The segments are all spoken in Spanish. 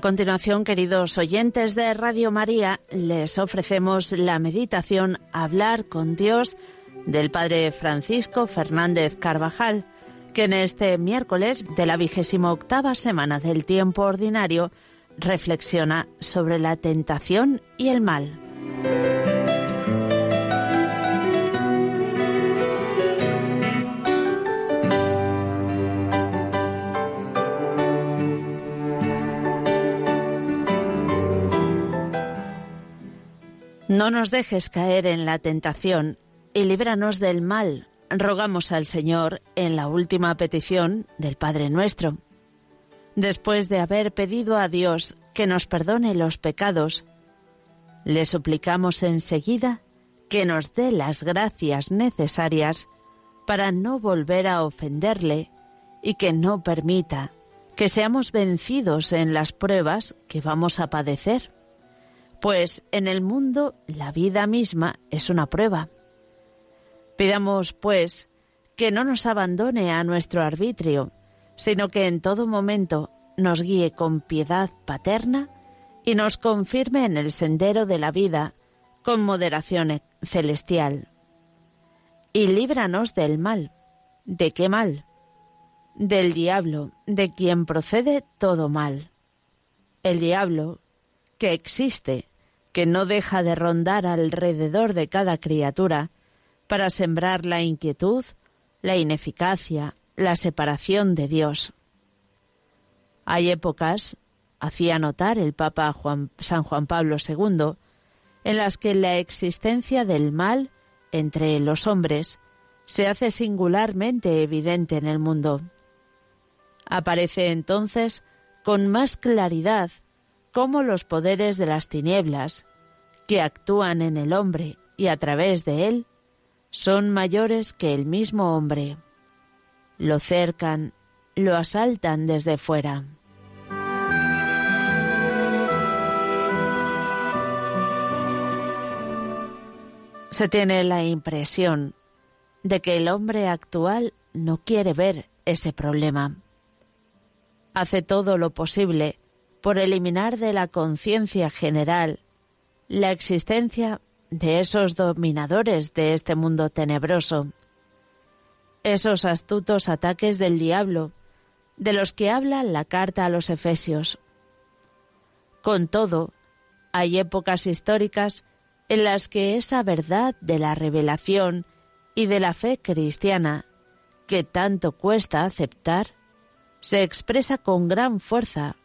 A continuación, queridos oyentes de Radio María, les ofrecemos la meditación Hablar con Dios del Padre Francisco Fernández Carvajal, que en este miércoles de la vigésima octava semana del tiempo ordinario reflexiona sobre la tentación y el mal. No nos dejes caer en la tentación y líbranos del mal, rogamos al Señor en la última petición del Padre nuestro. Después de haber pedido a Dios que nos perdone los pecados, le suplicamos enseguida que nos dé las gracias necesarias para no volver a ofenderle y que no permita que seamos vencidos en las pruebas que vamos a padecer pues en el mundo la vida misma es una prueba. Pidamos, pues, que no nos abandone a nuestro arbitrio, sino que en todo momento nos guíe con piedad paterna y nos confirme en el sendero de la vida con moderación celestial. Y líbranos del mal. ¿De qué mal? Del diablo, de quien procede todo mal. El diablo, que existe, que no deja de rondar alrededor de cada criatura para sembrar la inquietud, la ineficacia, la separación de Dios. Hay épocas, hacía notar el Papa San Juan Pablo II, en las que la existencia del mal entre los hombres se hace singularmente evidente en el mundo. Aparece entonces con más claridad cómo los poderes de las tinieblas, que actúan en el hombre y a través de él, son mayores que el mismo hombre. Lo cercan, lo asaltan desde fuera. Se tiene la impresión de que el hombre actual no quiere ver ese problema. Hace todo lo posible por eliminar de la conciencia general la existencia de esos dominadores de este mundo tenebroso, esos astutos ataques del diablo, de los que habla la carta a los Efesios. Con todo, hay épocas históricas en las que esa verdad de la revelación y de la fe cristiana, que tanto cuesta aceptar, se expresa con gran fuerza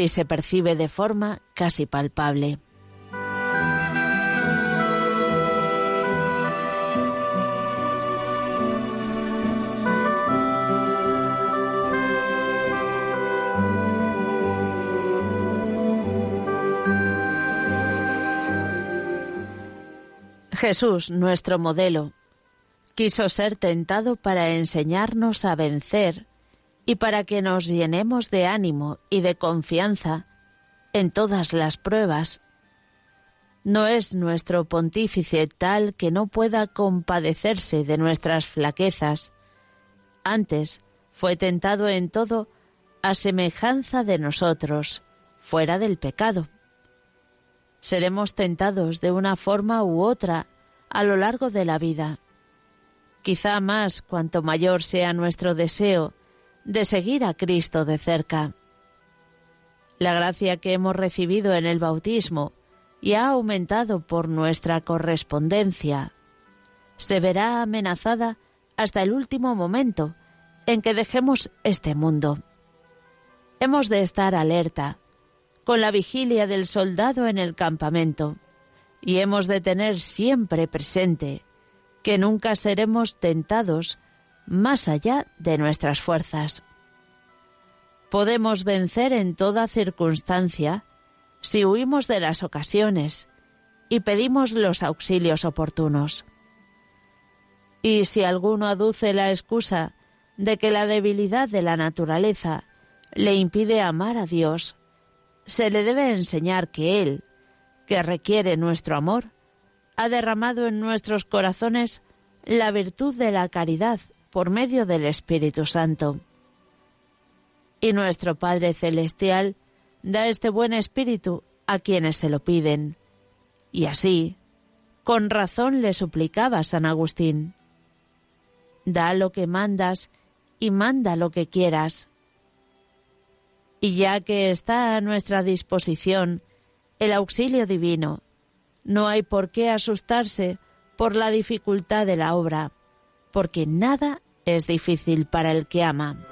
y se percibe de forma casi palpable. Jesús, nuestro modelo, quiso ser tentado para enseñarnos a vencer y para que nos llenemos de ánimo y de confianza en todas las pruebas. No es nuestro pontífice tal que no pueda compadecerse de nuestras flaquezas. Antes fue tentado en todo a semejanza de nosotros, fuera del pecado. Seremos tentados de una forma u otra a lo largo de la vida. Quizá más cuanto mayor sea nuestro deseo de seguir a Cristo de cerca. La gracia que hemos recibido en el bautismo y ha aumentado por nuestra correspondencia se verá amenazada hasta el último momento en que dejemos este mundo. Hemos de estar alerta, con la vigilia del soldado en el campamento, y hemos de tener siempre presente que nunca seremos tentados más allá de nuestras fuerzas. Podemos vencer en toda circunstancia si huimos de las ocasiones y pedimos los auxilios oportunos. Y si alguno aduce la excusa de que la debilidad de la naturaleza le impide amar a Dios, se le debe enseñar que Él, que requiere nuestro amor, ha derramado en nuestros corazones la virtud de la caridad por medio del Espíritu Santo. Y nuestro Padre Celestial da este buen espíritu a quienes se lo piden. Y así, con razón le suplicaba San Agustín. Da lo que mandas y manda lo que quieras. Y ya que está a nuestra disposición el auxilio divino, no hay por qué asustarse por la dificultad de la obra, porque nada es difícil para el que ama.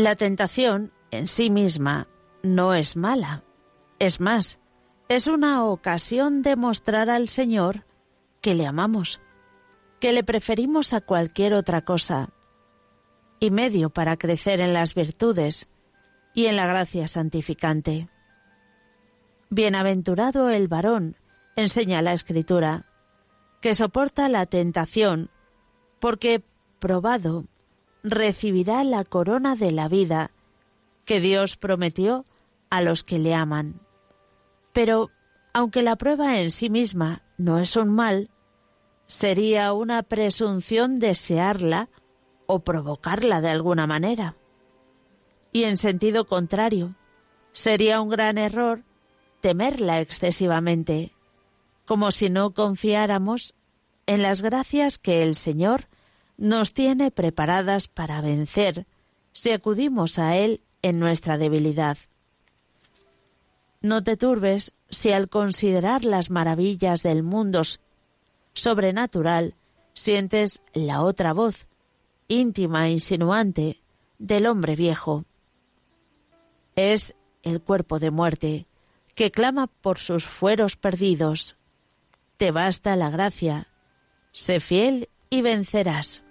La tentación en sí misma no es mala. Es más, es una ocasión de mostrar al Señor que le amamos, que le preferimos a cualquier otra cosa, y medio para crecer en las virtudes y en la gracia santificante. Bienaventurado el varón, enseña la Escritura, que soporta la tentación, porque probado recibirá la corona de la vida que Dios prometió a los que le aman. Pero, aunque la prueba en sí misma no es un mal, sería una presunción desearla o provocarla de alguna manera. Y en sentido contrario, sería un gran error temerla excesivamente, como si no confiáramos en las gracias que el Señor nos tiene preparadas para vencer si acudimos a Él en nuestra debilidad. No te turbes si al considerar las maravillas del mundo sobrenatural sientes la otra voz, íntima e insinuante, del hombre viejo. Es el cuerpo de muerte que clama por sus fueros perdidos. Te basta la gracia. Sé fiel y vencerás.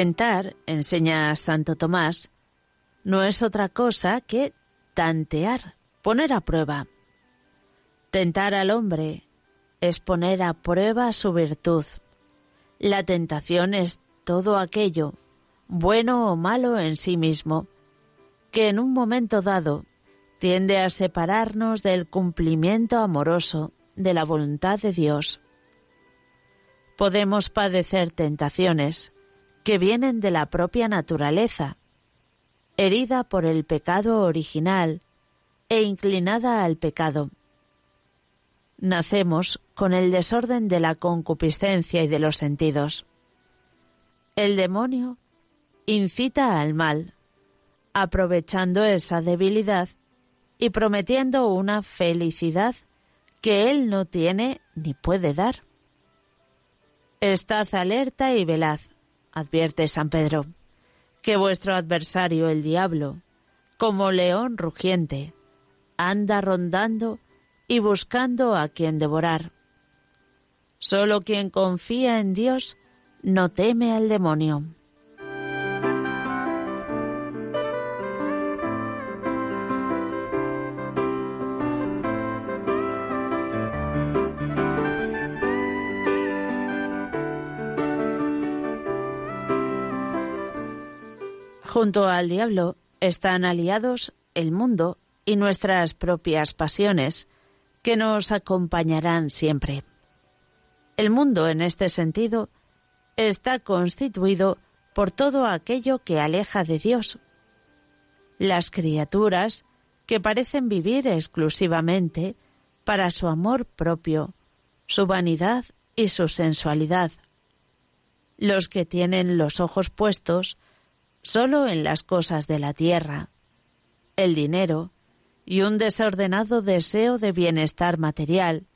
Tentar, enseña Santo Tomás, no es otra cosa que tantear, poner a prueba. Tentar al hombre es poner a prueba su virtud. La tentación es todo aquello, bueno o malo en sí mismo, que en un momento dado tiende a separarnos del cumplimiento amoroso de la voluntad de Dios. Podemos padecer tentaciones, que vienen de la propia naturaleza, herida por el pecado original e inclinada al pecado. Nacemos con el desorden de la concupiscencia y de los sentidos. El demonio incita al mal, aprovechando esa debilidad y prometiendo una felicidad que él no tiene ni puede dar. Estad alerta y velaz, advierte San Pedro, que vuestro adversario el diablo, como león rugiente, anda rondando y buscando a quien devorar. Solo quien confía en Dios no teme al demonio. Junto al diablo están aliados el mundo y nuestras propias pasiones, que nos acompañarán siempre. El mundo, en este sentido, está constituido por todo aquello que aleja de Dios. Las criaturas que parecen vivir exclusivamente para su amor propio, su vanidad y su sensualidad. Los que tienen los ojos puestos solo en las cosas de la tierra, el dinero y un desordenado deseo de bienestar material,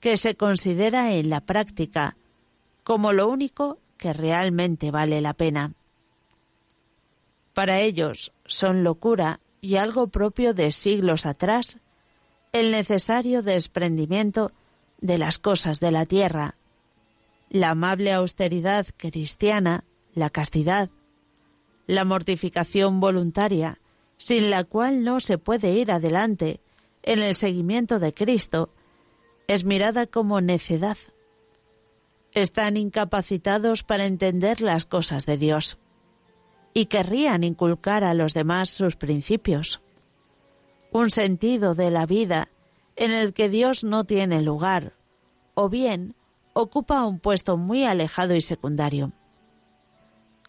que se considera en la práctica como lo único que realmente vale la pena. Para ellos son locura y algo propio de siglos atrás el necesario desprendimiento de las cosas de la tierra, la amable austeridad cristiana, la castidad, la mortificación voluntaria, sin la cual no se puede ir adelante en el seguimiento de Cristo, es mirada como necedad. Están incapacitados para entender las cosas de Dios y querrían inculcar a los demás sus principios. Un sentido de la vida en el que Dios no tiene lugar, o bien ocupa un puesto muy alejado y secundario.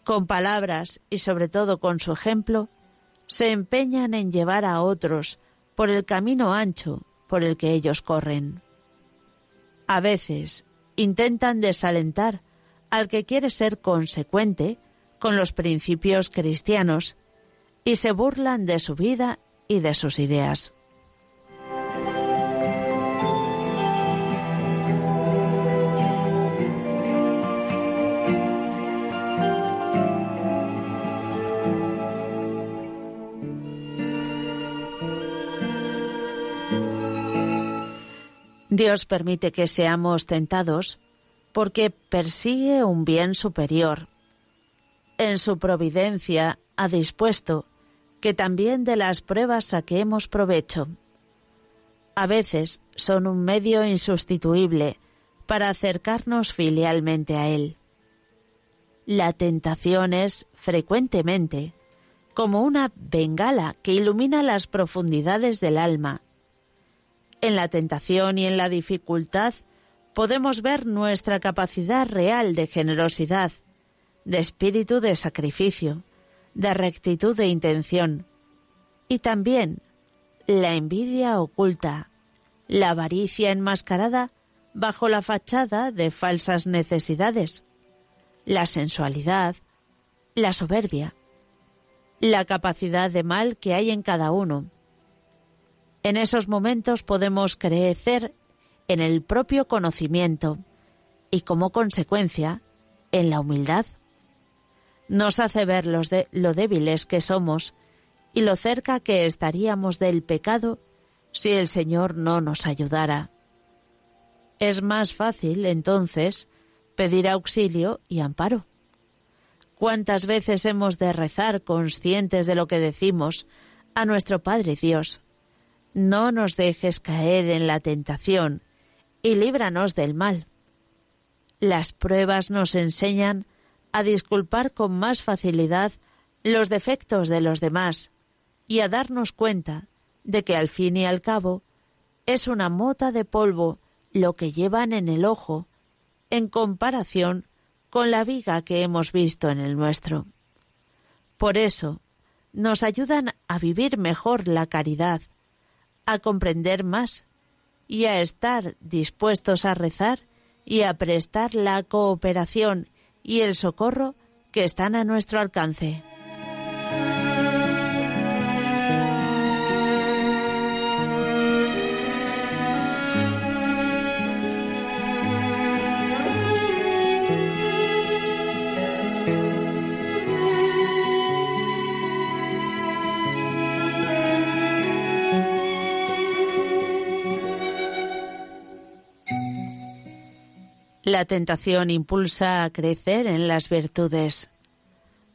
Con palabras y sobre todo con su ejemplo, se empeñan en llevar a otros por el camino ancho por el que ellos corren. A veces intentan desalentar al que quiere ser consecuente con los principios cristianos y se burlan de su vida y de sus ideas. Dios permite que seamos tentados porque persigue un bien superior en su providencia ha dispuesto que también de las pruebas saquemos provecho. A veces son un medio insustituible para acercarnos filialmente a Él. La tentación es, frecuentemente, como una bengala que ilumina las profundidades del alma. En la tentación y en la dificultad podemos ver nuestra capacidad real de generosidad, de espíritu de sacrificio, de rectitud de intención, y también la envidia oculta, la avaricia enmascarada bajo la fachada de falsas necesidades, la sensualidad, la soberbia, la capacidad de mal que hay en cada uno. En esos momentos podemos crecer en el propio conocimiento y como consecuencia en la humildad nos hace ver los de, lo débiles que somos y lo cerca que estaríamos del pecado si el Señor no nos ayudara. Es más fácil, entonces, pedir auxilio y amparo. ¿Cuántas veces hemos de rezar conscientes de lo que decimos a nuestro Padre Dios? No nos dejes caer en la tentación y líbranos del mal. Las pruebas nos enseñan a disculpar con más facilidad los defectos de los demás y a darnos cuenta de que al fin y al cabo es una mota de polvo lo que llevan en el ojo en comparación con la viga que hemos visto en el nuestro. Por eso, nos ayudan a vivir mejor la caridad, a comprender más y a estar dispuestos a rezar y a prestar la cooperación y el socorro que están a nuestro alcance. La tentación impulsa a crecer en las virtudes.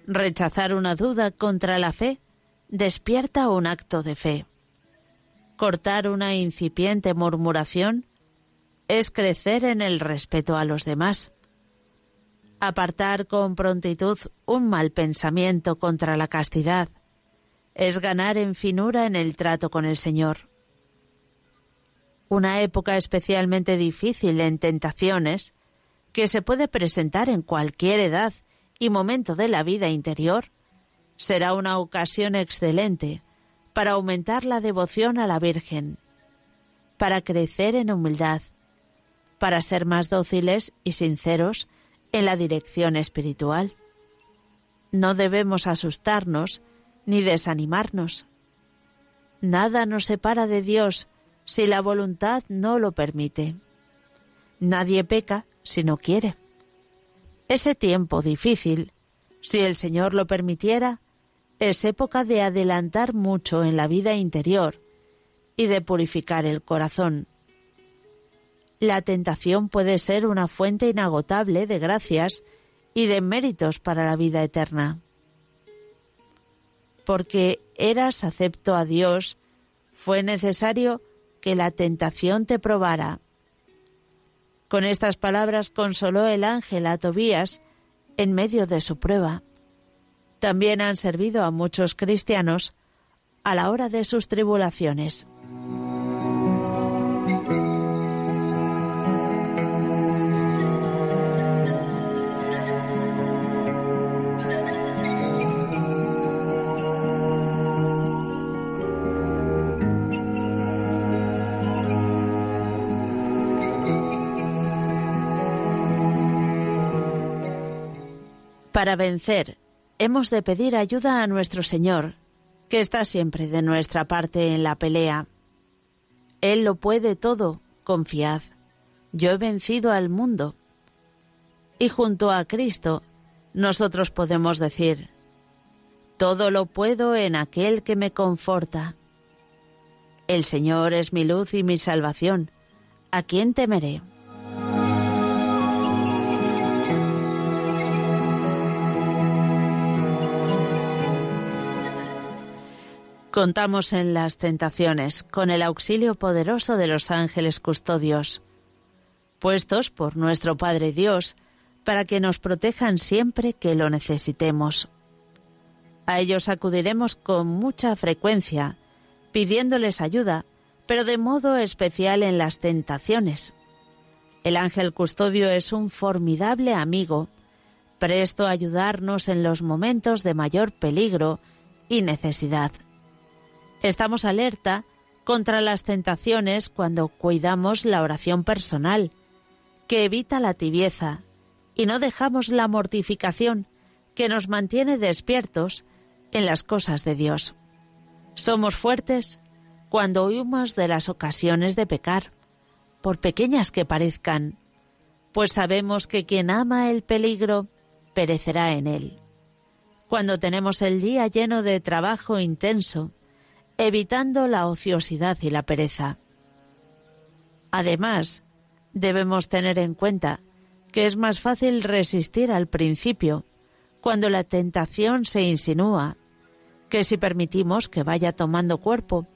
Rechazar una duda contra la fe despierta un acto de fe. Cortar una incipiente murmuración es crecer en el respeto a los demás. Apartar con prontitud un mal pensamiento contra la castidad es ganar en finura en el trato con el Señor. Una época especialmente difícil en tentaciones que se puede presentar en cualquier edad y momento de la vida interior, será una ocasión excelente para aumentar la devoción a la Virgen, para crecer en humildad, para ser más dóciles y sinceros en la dirección espiritual. No debemos asustarnos ni desanimarnos. Nada nos separa de Dios si la voluntad no lo permite. Nadie peca si no quiere. Ese tiempo difícil, si el Señor lo permitiera, es época de adelantar mucho en la vida interior y de purificar el corazón. La tentación puede ser una fuente inagotable de gracias y de méritos para la vida eterna. Porque eras acepto a Dios, fue necesario que la tentación te probara. Con estas palabras consoló el ángel a Tobías en medio de su prueba. También han servido a muchos cristianos a la hora de sus tribulaciones. Para vencer, hemos de pedir ayuda a nuestro Señor, que está siempre de nuestra parte en la pelea. Él lo puede todo, confiad. Yo he vencido al mundo. Y junto a Cristo, nosotros podemos decir, todo lo puedo en aquel que me conforta. El Señor es mi luz y mi salvación. ¿A quién temeré? Contamos en las tentaciones con el auxilio poderoso de los ángeles custodios, puestos por nuestro Padre Dios para que nos protejan siempre que lo necesitemos. A ellos acudiremos con mucha frecuencia, pidiéndoles ayuda, pero de modo especial en las tentaciones. El ángel custodio es un formidable amigo, presto a ayudarnos en los momentos de mayor peligro y necesidad. Estamos alerta contra las tentaciones cuando cuidamos la oración personal, que evita la tibieza, y no dejamos la mortificación, que nos mantiene despiertos en las cosas de Dios. Somos fuertes cuando huimos de las ocasiones de pecar, por pequeñas que parezcan, pues sabemos que quien ama el peligro perecerá en él. Cuando tenemos el día lleno de trabajo intenso, evitando la ociosidad y la pereza. Además, debemos tener en cuenta que es más fácil resistir al principio, cuando la tentación se insinúa, que si permitimos que vaya tomando cuerpo,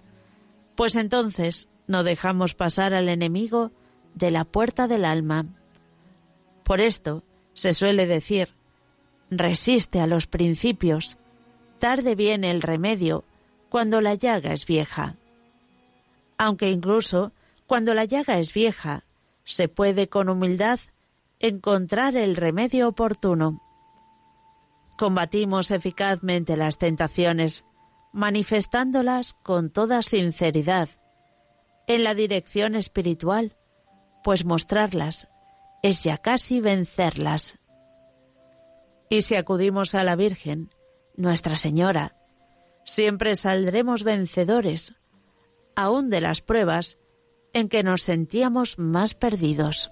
pues entonces no dejamos pasar al enemigo de la puerta del alma. Por esto se suele decir, resiste a los principios, tarde viene el remedio, cuando la llaga es vieja. Aunque incluso cuando la llaga es vieja, se puede con humildad encontrar el remedio oportuno. Combatimos eficazmente las tentaciones, manifestándolas con toda sinceridad, en la dirección espiritual, pues mostrarlas es ya casi vencerlas. Y si acudimos a la Virgen, Nuestra Señora, siempre saldremos vencedores, aún de las pruebas en que nos sentíamos más perdidos.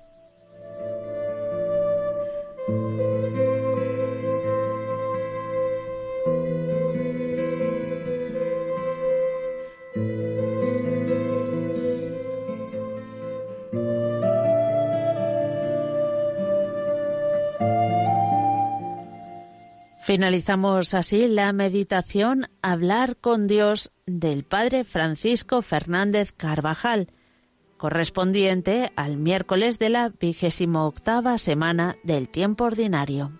Finalizamos así la meditación Hablar con Dios del Padre Francisco Fernández Carvajal, correspondiente al miércoles de la vigésimo semana del tiempo ordinario.